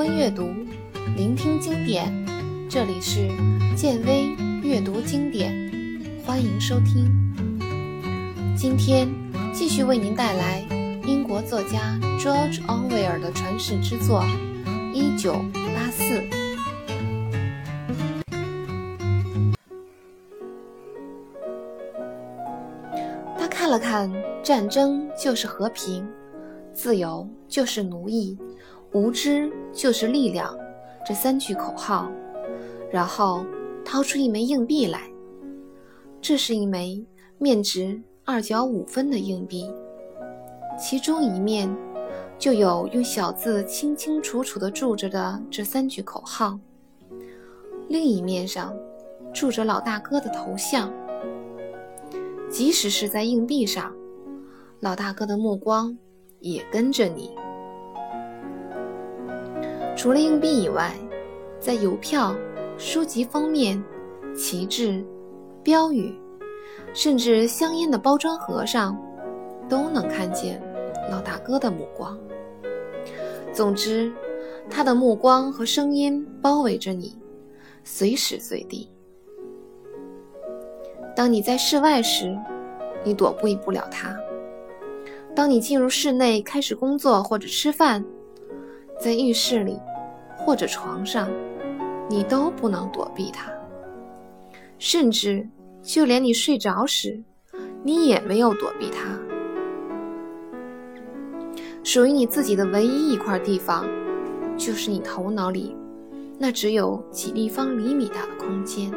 温阅读，聆听经典。这里是建威阅读经典，欢迎收听。今天继续为您带来英国作家 George Orwell 的传世之作《一九八四》。他看了看“战争就是和平，自由就是奴役”。无知就是力量，这三句口号，然后掏出一枚硬币来。这是一枚面值二角五分的硬币，其中一面就有用小字清清楚楚地注着的这三句口号，另一面上住着老大哥的头像。即使是在硬币上，老大哥的目光也跟着你。除了硬币以外，在邮票、书籍封面、旗帜、标语，甚至香烟的包装盒上，都能看见老大哥的目光。总之，他的目光和声音包围着你，随时随地。当你在室外时，你躲避不了他；当你进入室内开始工作或者吃饭，在浴室里。或者床上，你都不能躲避它。甚至就连你睡着时，你也没有躲避它。属于你自己的唯一一块地方，就是你头脑里那只有几立方厘米大的空间。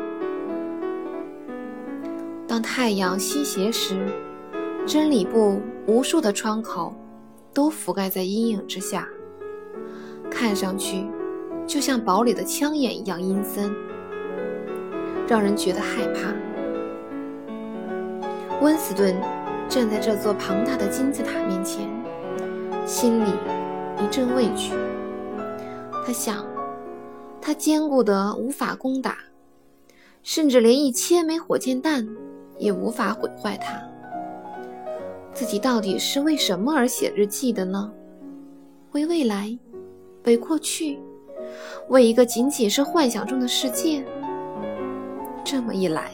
当太阳西斜时，真理部无数的窗口都覆盖在阴影之下，看上去。就像堡垒的枪眼一样阴森，让人觉得害怕。温斯顿站在这座庞大的金字塔面前，心里一阵畏惧。他想，它坚固得无法攻打，甚至连一千枚火箭弹也无法毁坏它。自己到底是为什么而写日记的呢？为未来？为过去？为一个仅仅是幻想中的世界，这么一来，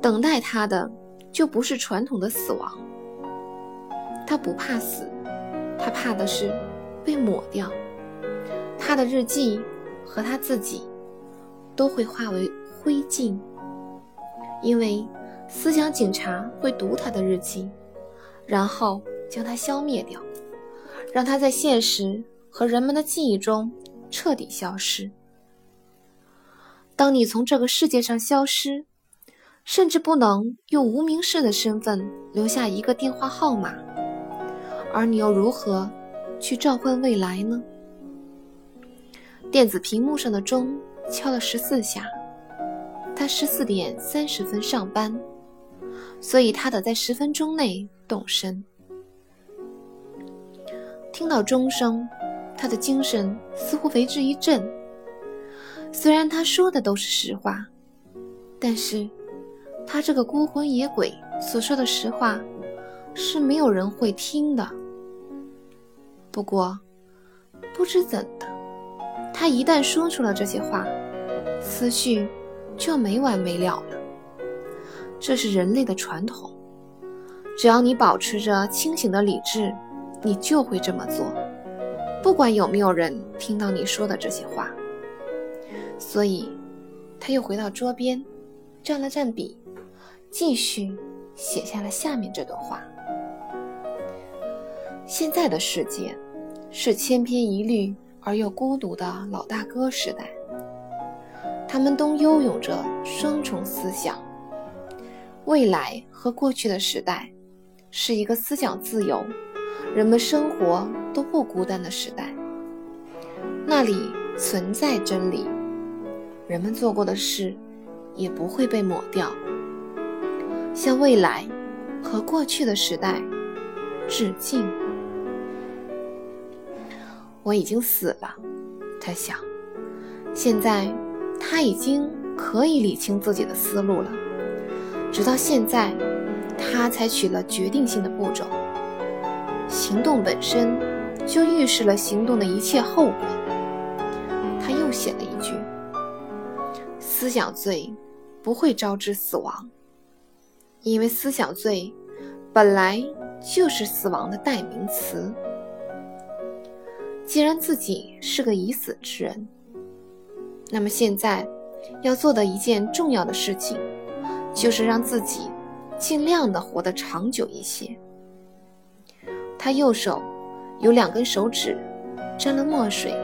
等待他的就不是传统的死亡。他不怕死，他怕的是被抹掉。他的日记和他自己都会化为灰烬，因为思想警察会读他的日记，然后将他消灭掉，让他在现实和人们的记忆中。彻底消失。当你从这个世界上消失，甚至不能用无名氏的身份留下一个电话号码，而你又如何去召唤未来呢？电子屏幕上的钟敲了十四下，他十四点三十分上班，所以他得在十分钟内动身。听到钟声。他的精神似乎为之一振。虽然他说的都是实话，但是他这个孤魂野鬼所说的实话是没有人会听的。不过，不知怎的，他一旦说出了这些话，思绪就没完没了了。这是人类的传统，只要你保持着清醒的理智，你就会这么做。不管有没有人听到你说的这些话，所以他又回到桌边，蘸了蘸笔，继续写下了下面这段话：现在的世界是千篇一律而又孤独的老大哥时代，他们都拥有着双重思想。未来和过去的时代是一个思想自由。人们生活都不孤单的时代，那里存在真理，人们做过的事也不会被抹掉。向未来和过去的时代致敬。我已经死了，他想。现在他已经可以理清自己的思路了。直到现在，他采取了决定性的步骤。行动本身就预示了行动的一切后果。他又写了一句：“思想罪不会招致死亡，因为思想罪本来就是死亡的代名词。既然自己是个已死之人，那么现在要做的一件重要的事情，就是让自己尽量的活得长久一些。”他右手有两根手指沾了墨水，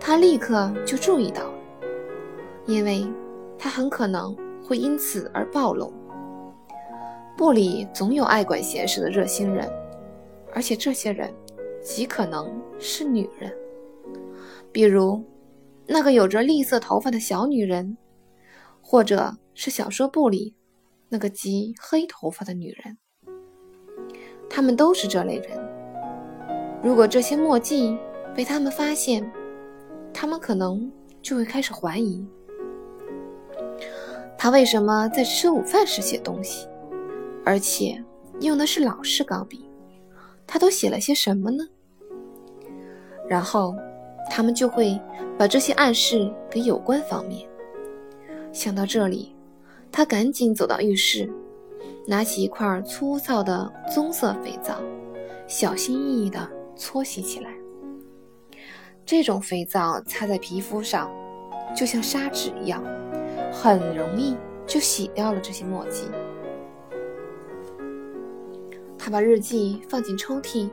他立刻就注意到，因为他很可能会因此而暴露。部里总有爱管闲事的热心人，而且这些人极可能是女人，比如那个有着栗色头发的小女人，或者是小说部里那个极黑头发的女人。他们都是这类人。如果这些墨迹被他们发现，他们可能就会开始怀疑：他为什么在吃午饭时写东西，而且用的是老式钢笔？他都写了些什么呢？然后，他们就会把这些暗示给有关方面。想到这里，他赶紧走到浴室。拿起一块粗糙的棕色肥皂，小心翼翼地搓洗起来。这种肥皂擦在皮肤上，就像砂纸一样，很容易就洗掉了这些墨迹。他把日记放进抽屉，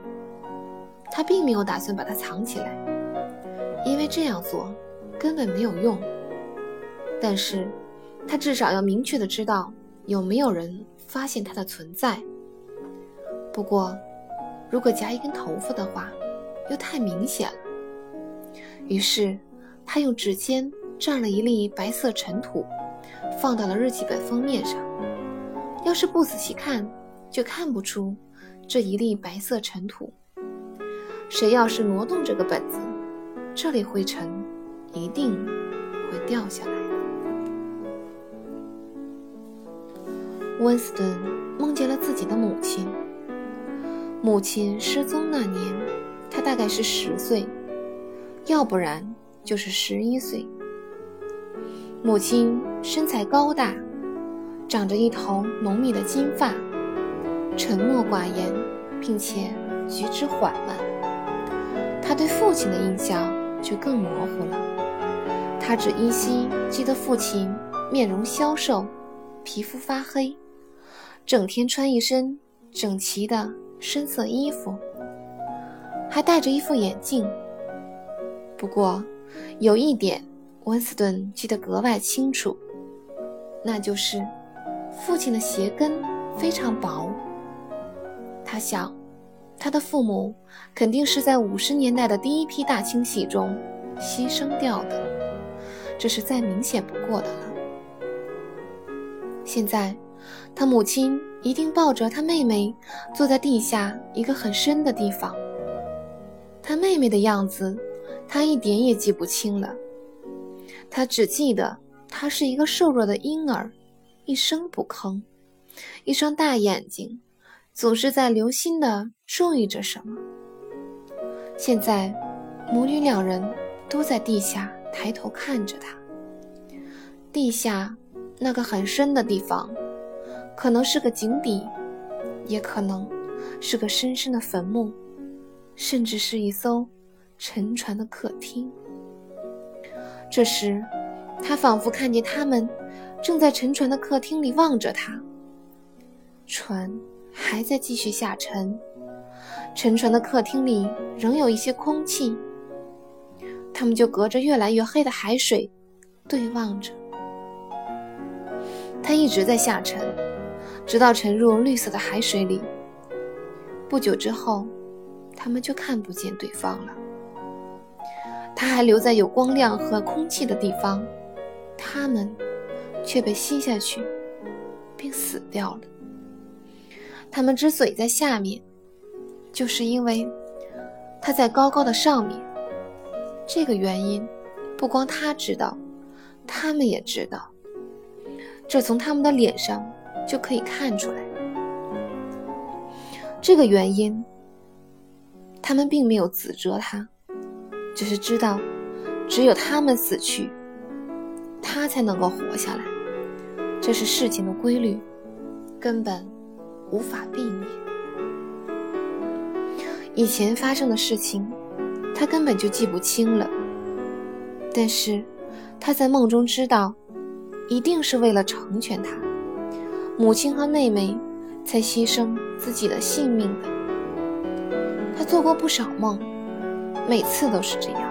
他并没有打算把它藏起来，因为这样做根本没有用。但是，他至少要明确的知道有没有人。发现它的存在。不过，如果夹一根头发的话，又太明显了。于是，他用指尖蘸了一粒白色尘土，放到了日记本封面上。要是不仔细看，就看不出这一粒白色尘土。谁要是挪动这个本子，这粒灰尘一定会掉下来。温斯顿梦见了自己的母亲。母亲失踪那年，他大概是十岁，要不然就是十一岁。母亲身材高大，长着一头浓密的金发，沉默寡言，并且举止缓慢。他对父亲的印象就更模糊了。他只依稀记得父亲面容消瘦，皮肤发黑。整天穿一身整齐的深色衣服，还戴着一副眼镜。不过，有一点温斯顿记得格外清楚，那就是父亲的鞋跟非常薄。他想，他的父母肯定是在五十年代的第一批大清洗中牺牲掉的，这是再明显不过的了。现在。他母亲一定抱着他妹妹，坐在地下一个很深的地方。他妹妹的样子，他一点也记不清了。他只记得她是一个瘦弱的婴儿，一声不吭，一双大眼睛总是在留心地注意着什么。现在，母女两人都在地下抬头看着他。地下那个很深的地方。可能是个井底，也可能是个深深的坟墓，甚至是一艘沉船的客厅。这时，他仿佛看见他们正在沉船的客厅里望着他。船还在继续下沉，沉船的客厅里仍有一些空气。他们就隔着越来越黑的海水对望着。他一直在下沉。直到沉入绿色的海水里，不久之后，他们就看不见对方了。他还留在有光亮和空气的地方，他们却被吸下去，并死掉了。他们之所以在下面，就是因为他在高高的上面。这个原因，不光他知道，他们也知道。这从他们的脸上。就可以看出来，这个原因，他们并没有指责他，只是知道只有他们死去，他才能够活下来。这是事情的规律，根本无法避免。以前发生的事情，他根本就记不清了。但是他在梦中知道，一定是为了成全他，母亲和妹妹才牺牲自己的性命的。他做过不少梦，每次都是这样。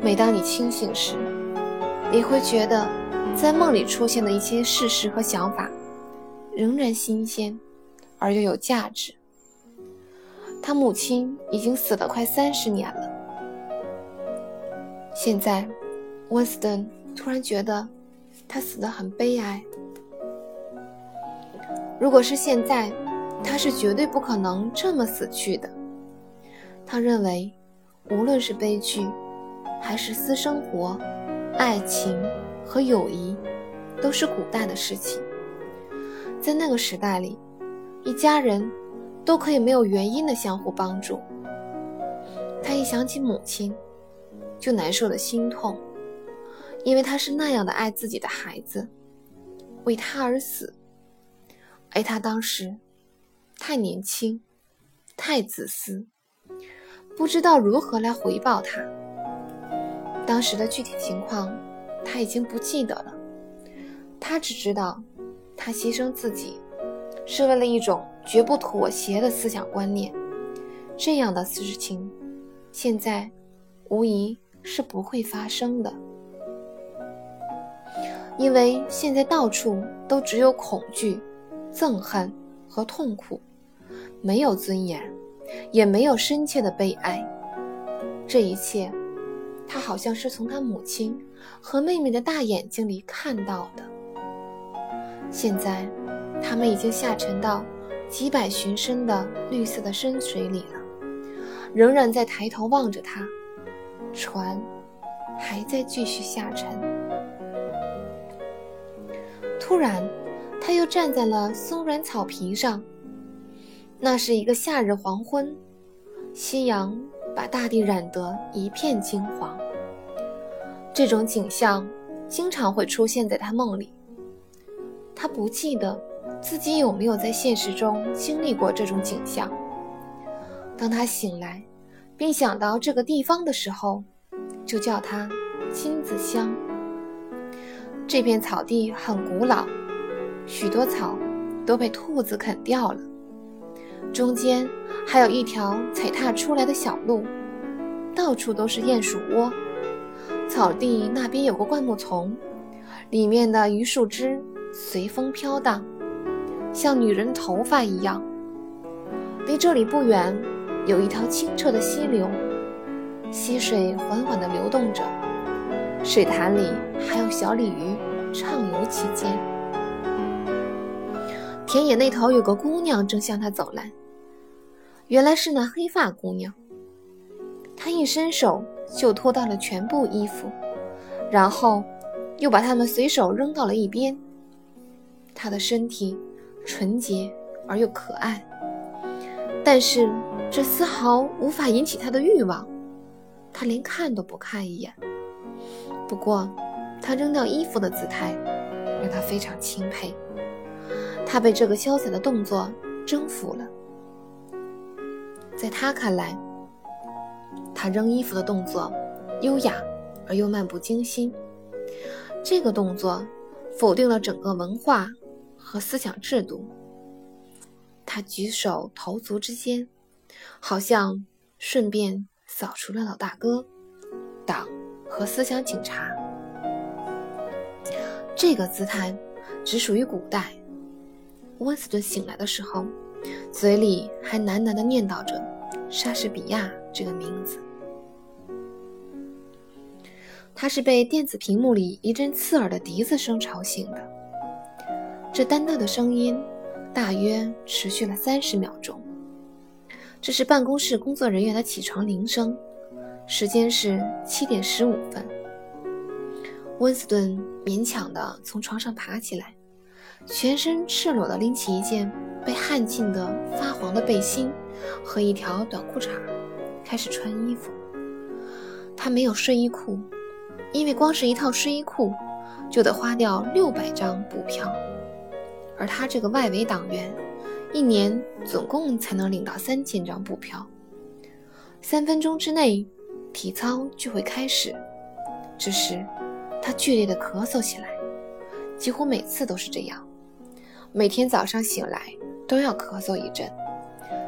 每当你清醒时，你会觉得在梦里出现的一些事实和想法，仍然新鲜而又有价值。他母亲已经死了快三十年了。现在，温斯顿突然觉得他死得很悲哀。如果是现在，他是绝对不可能这么死去的。他认为，无论是悲剧，还是私生活、爱情和友谊，都是古代的事情。在那个时代里，一家人都可以没有原因的相互帮助。他一想起母亲。就难受的心痛，因为他是那样的爱自己的孩子，为他而死，而他当时太年轻，太自私，不知道如何来回报他。当时的具体情况他已经不记得了，他只知道他牺牲自己是为了一种绝不妥协的思想观念。这样的事情，现在无疑。是不会发生的，因为现在到处都只有恐惧、憎恨和痛苦，没有尊严，也没有深切的悲哀。这一切，他好像是从他母亲和妹妹的大眼睛里看到的。现在，他们已经下沉到几百寻深的绿色的深水里了，仍然在抬头望着他。船还在继续下沉。突然，他又站在了松软草皮上。那是一个夏日黄昏，夕阳把大地染得一片金黄。这种景象经常会出现在他梦里。他不记得自己有没有在现实中经历过这种景象。当他醒来，并想到这个地方的时候，就叫它金子乡。这片草地很古老，许多草都被兔子啃掉了。中间还有一条踩踏出来的小路，到处都是鼹鼠窝。草地那边有个灌木丛，里面的榆树枝随风飘荡，像女人头发一样。离这里不远。有一条清澈的溪流，溪水缓缓地流动着，水潭里还有小鲤鱼畅游其间。田野那头有个姑娘正向他走来，原来是那黑发姑娘。她一伸手就脱到了全部衣服，然后又把它们随手扔到了一边。她的身体纯洁而又可爱，但是。这丝毫无法引起他的欲望，他连看都不看一眼。不过，他扔掉衣服的姿态让他非常钦佩。他被这个潇洒的动作征服了。在他看来，他扔衣服的动作优雅而又漫不经心。这个动作否定了整个文化和思想制度。他举手投足之间。好像顺便扫除了老大哥、党和思想警察。这个姿态只属于古代。温斯顿醒来的时候，嘴里还喃喃地念叨着莎士比亚这个名字。他是被电子屏幕里一阵刺耳的笛子声吵醒的。这单调的声音大约持续了三十秒钟。这是办公室工作人员的起床铃声，时间是七点十五分。温斯顿勉强地从床上爬起来，全身赤裸地拎起一件被汗浸得发黄的背心和一条短裤衩，开始穿衣服。他没有睡衣裤，因为光是一套睡衣裤就得花掉六百张布票，而他这个外围党员一年总共才能领到三千张布票。三分钟之内，体操就会开始。这时，他剧烈的咳嗽起来，几乎每次都是这样。每天早上醒来都要咳嗽一阵，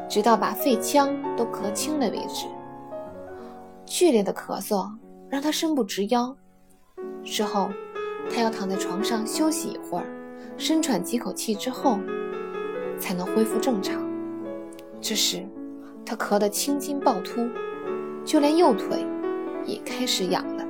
直到把肺腔都咳清了为止。剧烈的咳嗽让他伸不直腰，之后他要躺在床上休息一会儿，深喘几口气之后，才能恢复正常。这时，他咳得青筋暴突，就连右腿也开始痒了。